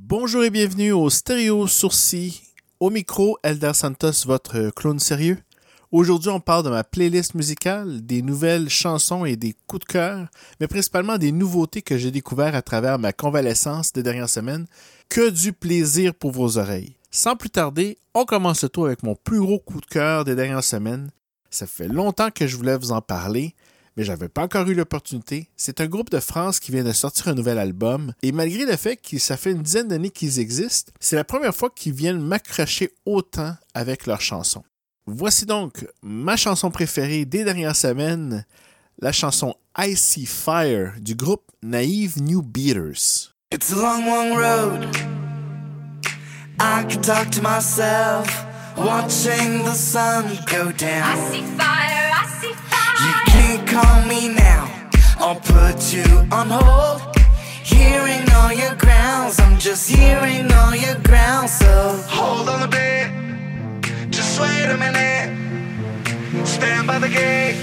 Bonjour et bienvenue au Stéréo Sourcil. Au micro, Elder Santos, votre clown sérieux. Aujourd'hui, on parle de ma playlist musicale, des nouvelles chansons et des coups de cœur, mais principalement des nouveautés que j'ai découvertes à travers ma convalescence des dernières semaines. Que du plaisir pour vos oreilles. Sans plus tarder, on commence le tour avec mon plus gros coup de cœur des dernières semaines. Ça fait longtemps que je voulais vous en parler, mais j'avais pas encore eu l'opportunité. C'est un groupe de France qui vient de sortir un nouvel album, et malgré le fait que ça fait une dizaine d'années qu'ils existent, c'est la première fois qu'ils viennent m'accrocher autant avec leurs chansons. Voici donc ma chanson préférée des dernières semaines, la chanson Icy Fire du groupe Naive New Beaters. It's a long, long road. I can talk to myself, watching the sun go down. I see fire, I see fire. Can't call me now, I'll put you on hold. Hearing all your grounds, I'm just hearing all your grounds. So hold on a bit, just wait a minute. Stand by the gate.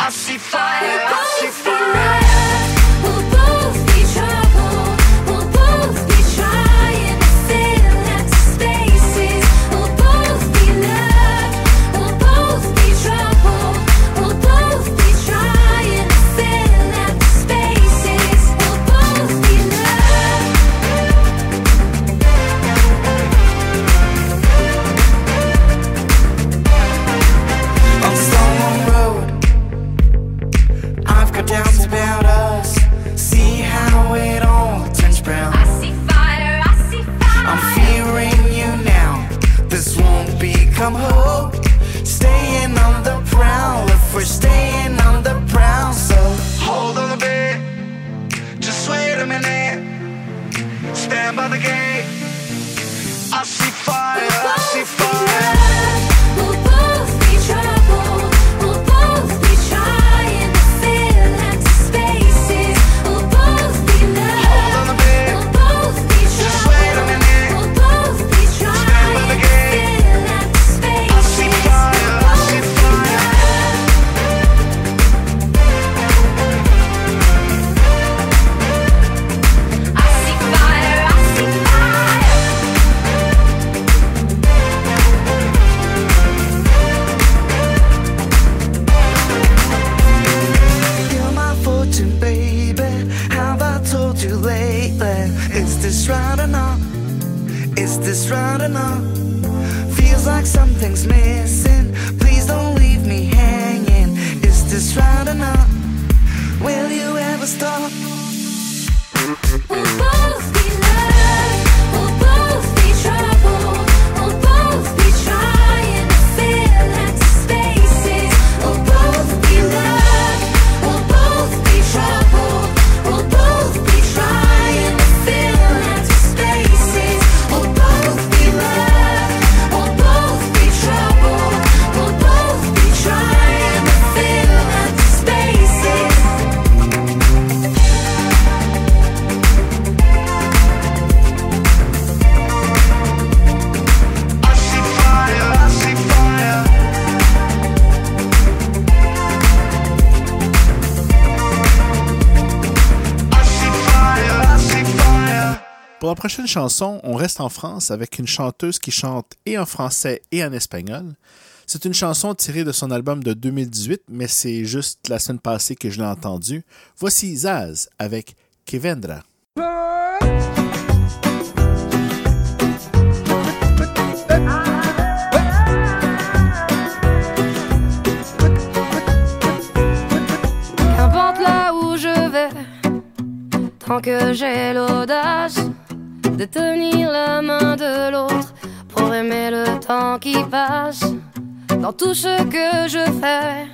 I see fire, I see fire. Prochaine chanson, on reste en France avec une chanteuse qui chante et en français et en espagnol. C'est une chanson tirée de son album de 2018, mais c'est juste la semaine passée que je l'ai entendue. Voici Zaz avec Que Vendra. Qu'importe là où je vais, tant que j'ai l'audace de tenir la main de l'autre pour aimer le temps qui passe. Dans tout ce que je fais,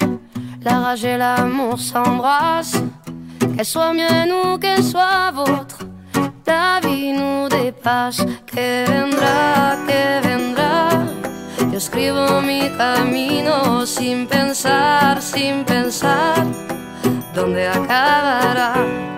la rage et l'amour s'embrassent. Qu'elle soit mienne ou qu'elle soit vôtre, la vie nous dépasse. Que vendrá, que vendrá. Yo escribo mi camino sin pensar, sin pensar dónde acabará?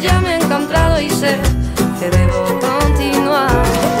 ya me he encontrado y sé que debo continuar.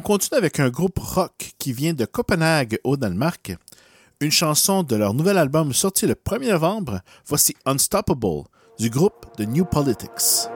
On continue avec un groupe rock qui vient de Copenhague au Danemark. Une chanson de leur nouvel album sorti le 1er novembre, voici Unstoppable du groupe The New Politics.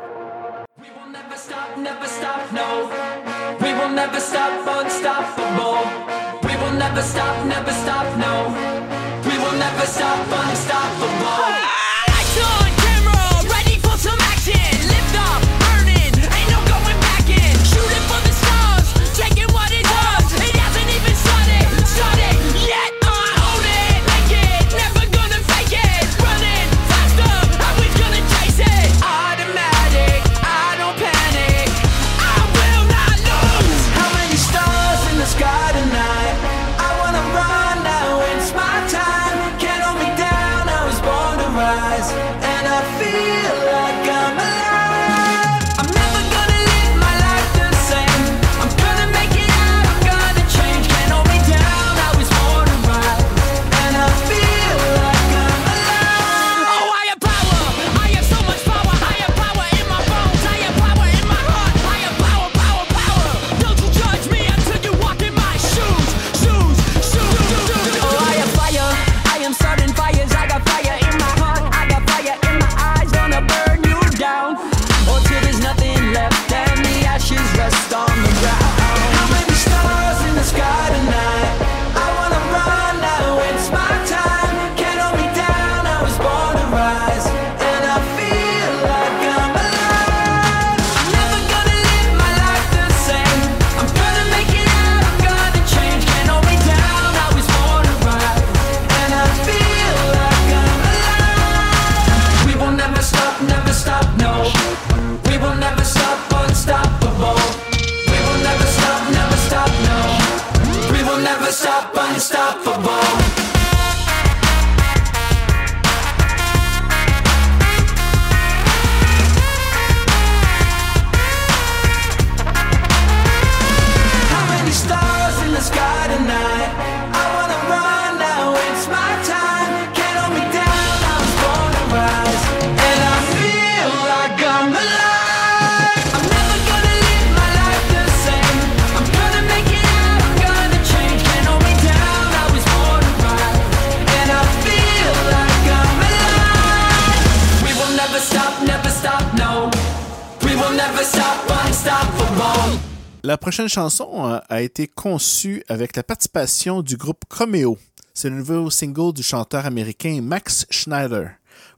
prochaine chanson euh, a été conçue avec la participation du groupe Comeo. C'est le nouveau single du chanteur américain Max Schneider.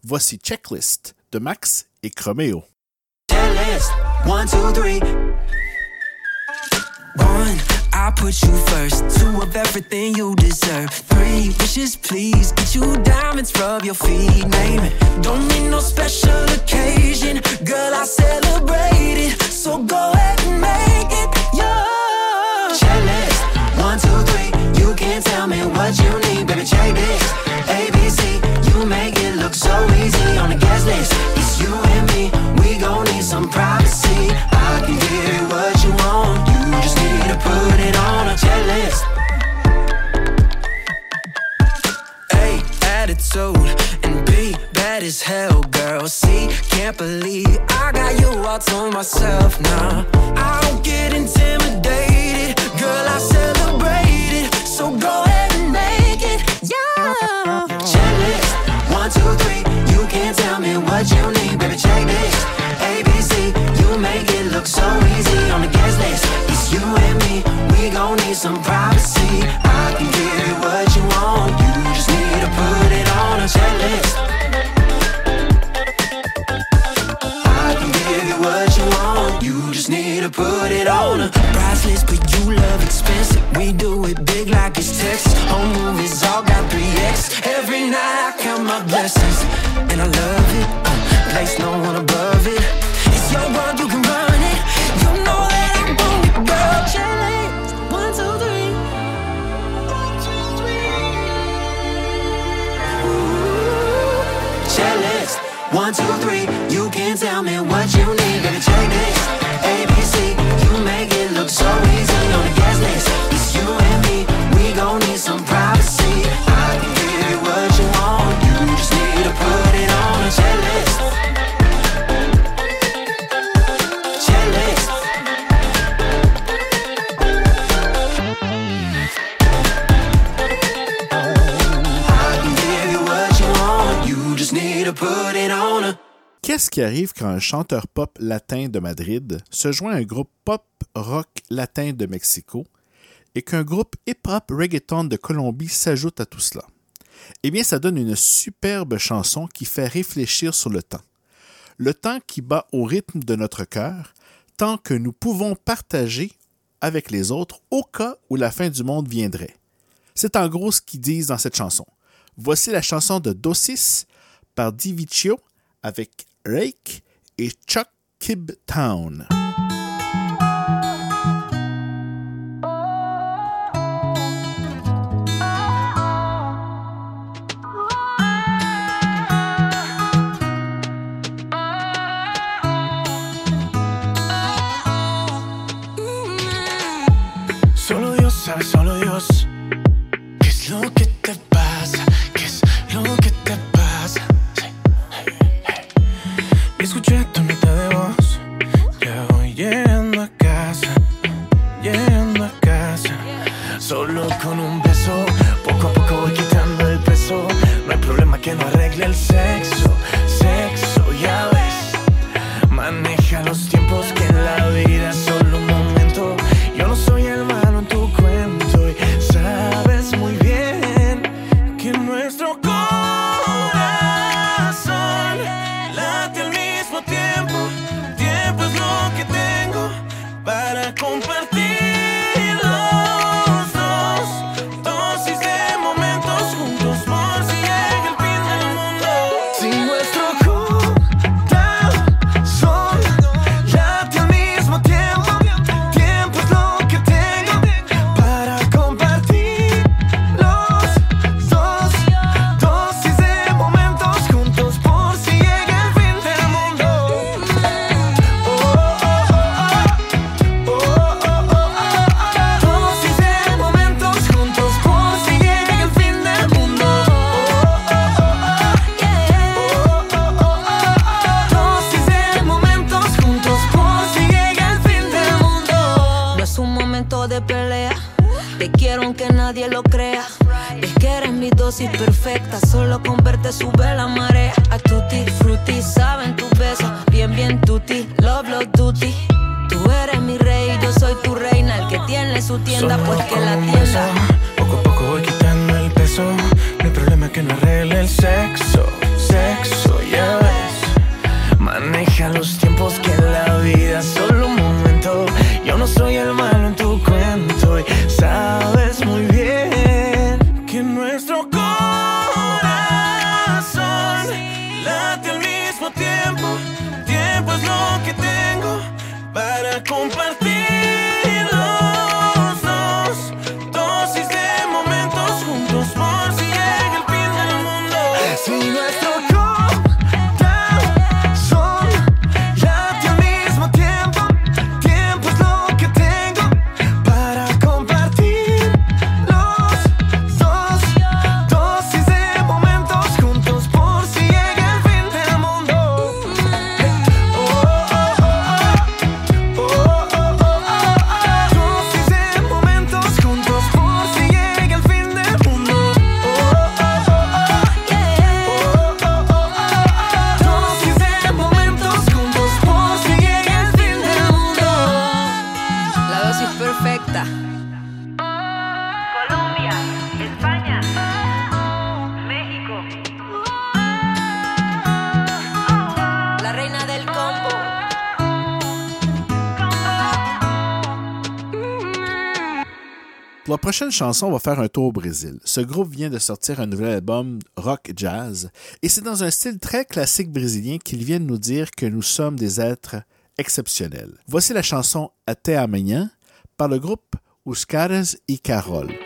Voici Checklist de Max et Chromeo. One, two, three. One, I put you first. Two of everything you deserve. Three wishes, please. Get you diamonds, rub your feet, name it. Don't need no special occasion. Girl, I celebrate it. So go ahead and make it yours. Checklist. One, two, three. You can't tell me what you need, baby. Check this. ABC. You make it look so easy on the guest list. It's you and me. We gon' need some privacy. I can give you what you want. You just need to put it on a checklist. A attitude bad as hell, girl. See, can't believe I got you all to myself now. I don't get intimidated, girl. I celebrate it, so go ahead and make it, yeah. Checklist one, two, three. You can't tell me what you need, baby. Check this. ABC, you make it look so easy on the guest list. It's you and me. We gon' need some privacy. I can give you what you want. You just need to put it on a checklist. To put it on a priceless, but you love expensive. We do it big like it's Texas. Home movies all got 3X. Every night I count my blessings, arrive quand un chanteur pop latin de Madrid se joint à un groupe pop rock latin de Mexico et qu'un groupe hip-hop reggaeton de Colombie s'ajoute à tout cela? Eh bien, ça donne une superbe chanson qui fait réfléchir sur le temps. Le temps qui bat au rythme de notre cœur, tant que nous pouvons partager avec les autres au cas où la fin du monde viendrait. C'est en gros ce qu'ils disent dans cette chanson. Voici la chanson de Dosis par Diviccio avec Rake is Chuck Kib Town. Momento de pelea. Te quiero aunque nadie lo crea. Es que eres mi dosis perfecta. Solo con verte sube la marea. A tutti frutti, saben tus besos. Bien, bien tutti, love, love duty. Tú eres mi rey, yo soy tu reina. El que tiene su tienda, pues que la beso, tienda. Poco a poco voy quitando el peso. No hay problema que no arregle el sexo. Sexo, ya ves. Maneja los tiempos que la vida es solo un momento. Yo no soy el malo en tu prochaine chanson, on va faire un tour au Brésil. Ce groupe vient de sortir un nouvel album rock jazz et c'est dans un style très classique brésilien qu'ils viennent nous dire que nous sommes des êtres exceptionnels. Voici la chanson Até amanhã par le groupe Os Caras e Carol.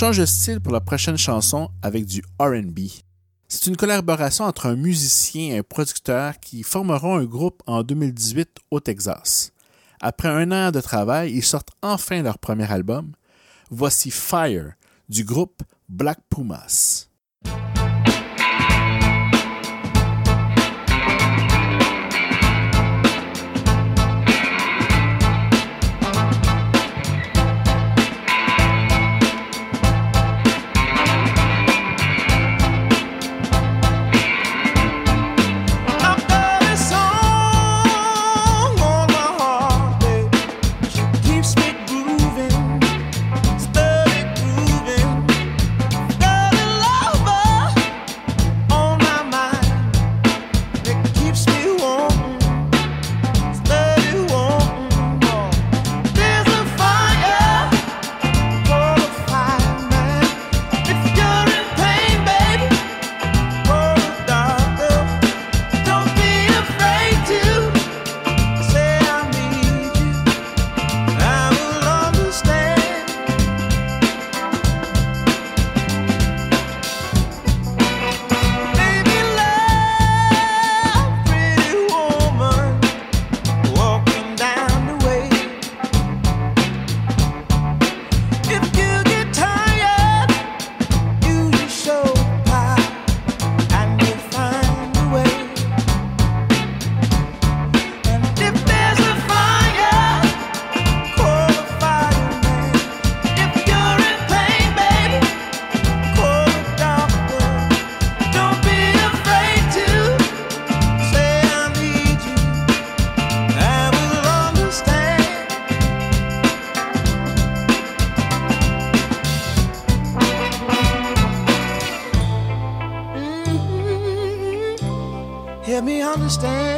Change de style pour la prochaine chanson avec du RB. C'est une collaboration entre un musicien et un producteur qui formeront un groupe en 2018 au Texas. Après un an de travail, ils sortent enfin leur premier album. Voici Fire du groupe Black Pumas. Understand.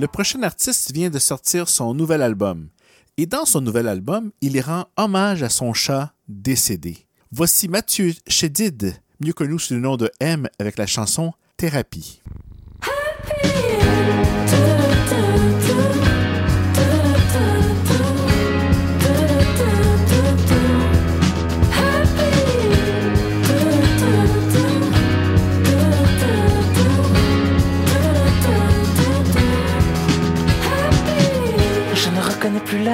Le prochain artiste vient de sortir son nouvel album. Et dans son nouvel album, il rend hommage à son chat décédé. Voici Mathieu Chédid, mieux connu sous le nom de M avec la chanson Thérapie.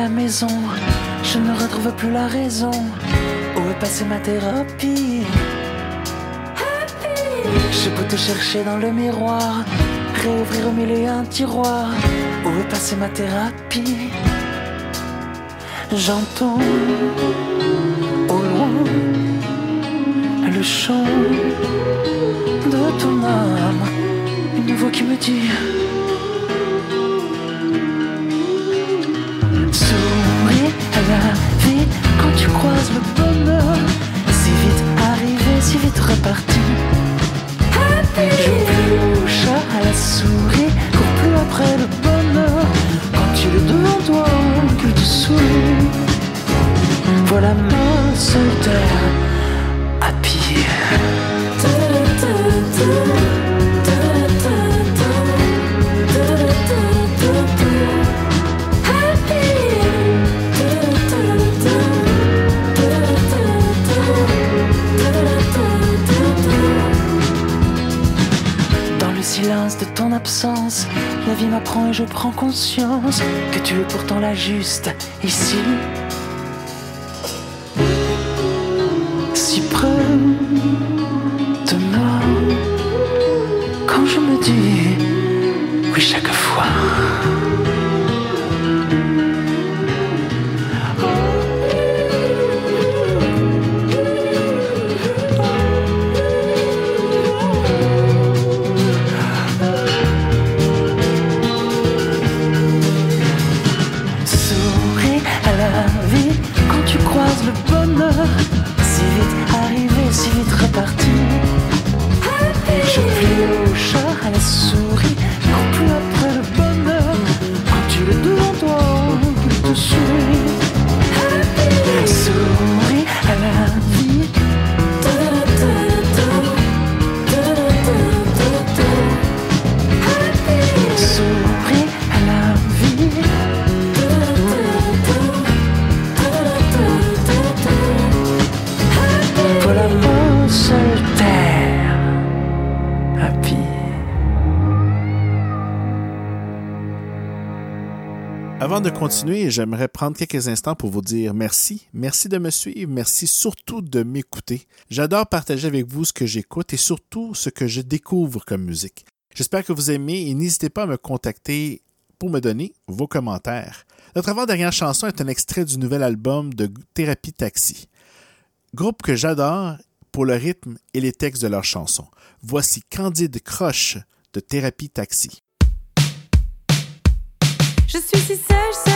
Maison, je ne retrouve plus la raison. Où est passée ma thérapie? J'ai beau te chercher dans le miroir, réouvrir au milieu un tiroir. Où est passée ma thérapie? J'entends au loin le chant de ton âme, une voix qui me dit. Tu croises le bonheur. Si vite arrivé, si vite reparti. Plus au chat, à la souris, cours plus après le bonheur. Quand tu le devant toi, que tu souris. Voilà ma seule terre à pied. Et je prends conscience que tu es pourtant la juste ici. Continuer, j'aimerais prendre quelques instants pour vous dire merci. Merci de me suivre. Merci surtout de m'écouter. J'adore partager avec vous ce que j'écoute et surtout ce que je découvre comme musique. J'espère que vous aimez et n'hésitez pas à me contacter pour me donner vos commentaires. Notre avant-dernière chanson est un extrait du nouvel album de Thérapie Taxi. Groupe que j'adore pour le rythme et les textes de leurs chansons. Voici Candide Croche de Thérapie Taxi. Je suis si sage,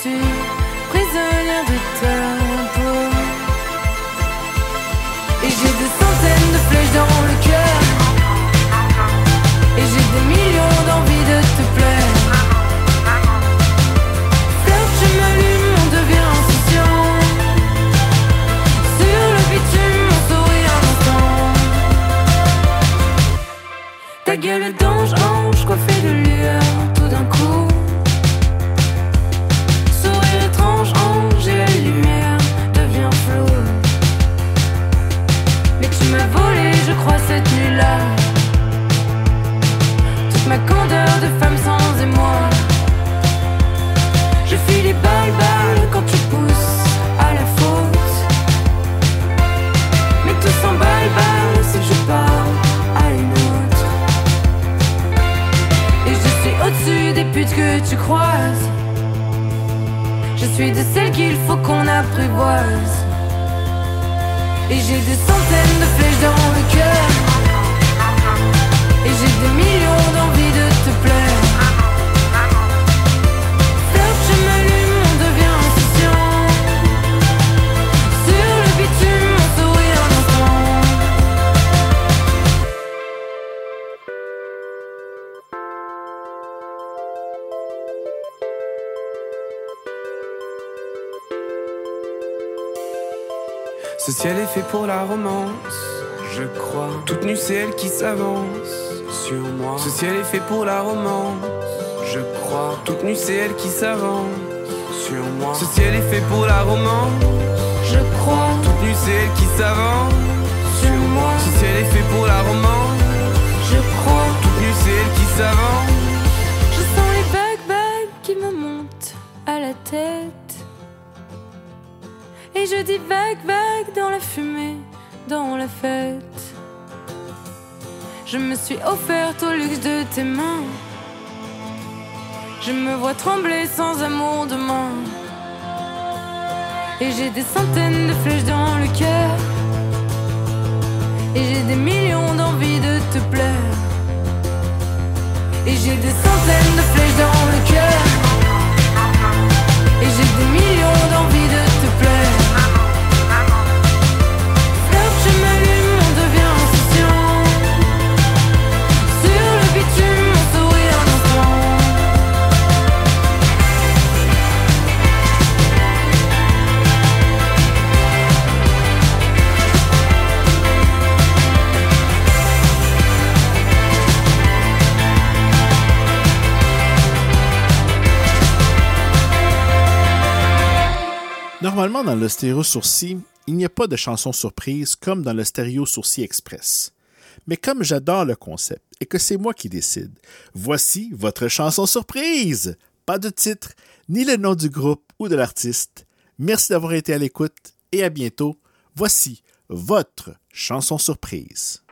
suis prisonnière de ta. Et j'ai des centaines de flèches dans le cœur. Et j'ai des millions d'envies de te plaire. Flirte, je m'allume, on devient insouciant. Sur le bitume, on sourit un instant. Ta gueule que tu croises. Je suis de celles qu'il faut qu'on apprivoise. Et j'ai des centaines de flèches dans fait pour la romance, je crois. Toute nue, c'est elle qui s'avance sur moi. Ce ciel est fait pour la romance, je crois. Toute nue, c'est elle qui s'avance sur moi. Ce ciel est fait pour la romance, Je crois toute nue, c'est elle qui s'avance sur moi. Ce ciel est fait pour la romance, Je crois. toute nue, c'est elle qui s'avance. Je sens les bagues, bagues qui me montent à la tête. Et je dis vague, vague dans la fumée, dans la fête. Je me suis offerte au luxe de tes mains. Je me vois trembler sans amour demain. Et j'ai des centaines de flèches dans le cœur. Et j'ai des millions d'envies de te plaire. Et j'ai des centaines de flèches dans le cœur. Et j'ai des millions d'envies de te Normalement, dans le stéréo sourcil, il n'y a pas de chanson surprise comme dans le stéréo sourcil express. Mais comme j'adore le concept et que c'est moi qui décide, voici votre chanson surprise! Pas de titre, ni le nom du groupe ou de l'artiste. Merci d'avoir été à l'écoute et à bientôt. Voici votre chanson surprise.